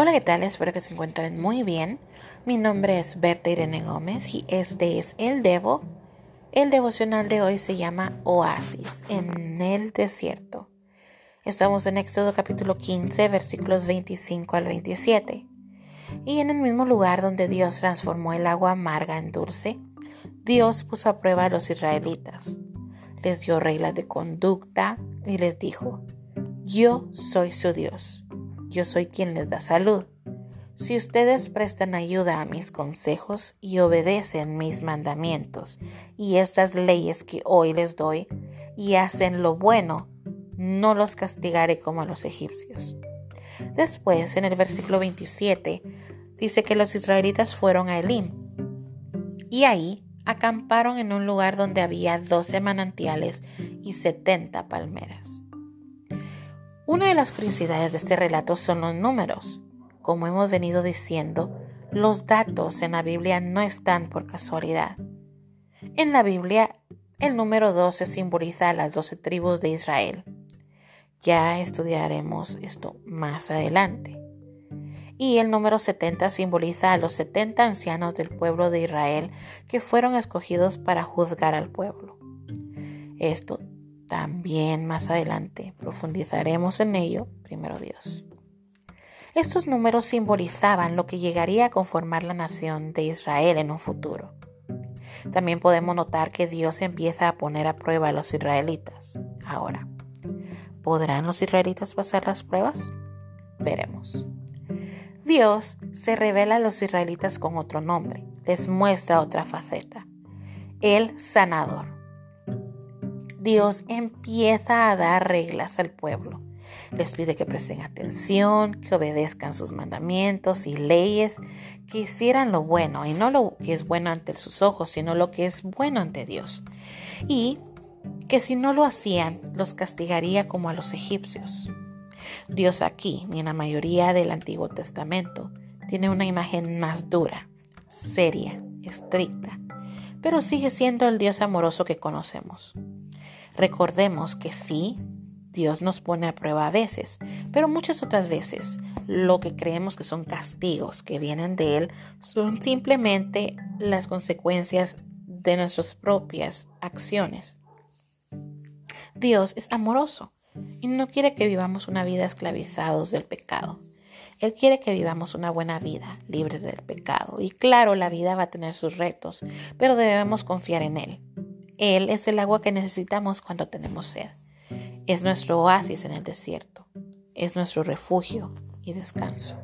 Hola, ¿qué tal? Espero que se encuentren muy bien. Mi nombre es Berta Irene Gómez y este es el Devo. El devocional de hoy se llama Oasis en el desierto. Estamos en Éxodo capítulo 15, versículos 25 al 27. Y en el mismo lugar donde Dios transformó el agua amarga en dulce, Dios puso a prueba a los israelitas. Les dio reglas de conducta y les dijo, yo soy su Dios yo soy quien les da salud. Si ustedes prestan ayuda a mis consejos y obedecen mis mandamientos y estas leyes que hoy les doy y hacen lo bueno, no los castigaré como a los egipcios. Después, en el versículo 27, dice que los israelitas fueron a Elim y ahí acamparon en un lugar donde había doce manantiales y setenta palmeras. Una de las curiosidades de este relato son los números. Como hemos venido diciendo, los datos en la Biblia no están por casualidad. En la Biblia, el número 12 simboliza a las doce tribus de Israel. Ya estudiaremos esto más adelante. Y el número 70 simboliza a los 70 ancianos del pueblo de Israel que fueron escogidos para juzgar al pueblo. Esto también más adelante profundizaremos en ello, primero Dios. Estos números simbolizaban lo que llegaría a conformar la nación de Israel en un futuro. También podemos notar que Dios empieza a poner a prueba a los israelitas. Ahora, ¿podrán los israelitas pasar las pruebas? Veremos. Dios se revela a los israelitas con otro nombre, les muestra otra faceta, el sanador. Dios empieza a dar reglas al pueblo. Les pide que presten atención, que obedezcan sus mandamientos y leyes, que hicieran lo bueno, y no lo que es bueno ante sus ojos, sino lo que es bueno ante Dios. Y que si no lo hacían, los castigaría como a los egipcios. Dios aquí, ni en la mayoría del Antiguo Testamento, tiene una imagen más dura, seria, estricta, pero sigue siendo el Dios amoroso que conocemos. Recordemos que sí, Dios nos pone a prueba a veces, pero muchas otras veces lo que creemos que son castigos que vienen de Él son simplemente las consecuencias de nuestras propias acciones. Dios es amoroso y no quiere que vivamos una vida esclavizados del pecado. Él quiere que vivamos una buena vida, libres del pecado. Y claro, la vida va a tener sus retos, pero debemos confiar en Él. Él es el agua que necesitamos cuando tenemos sed. Es nuestro oasis en el desierto. Es nuestro refugio y descanso.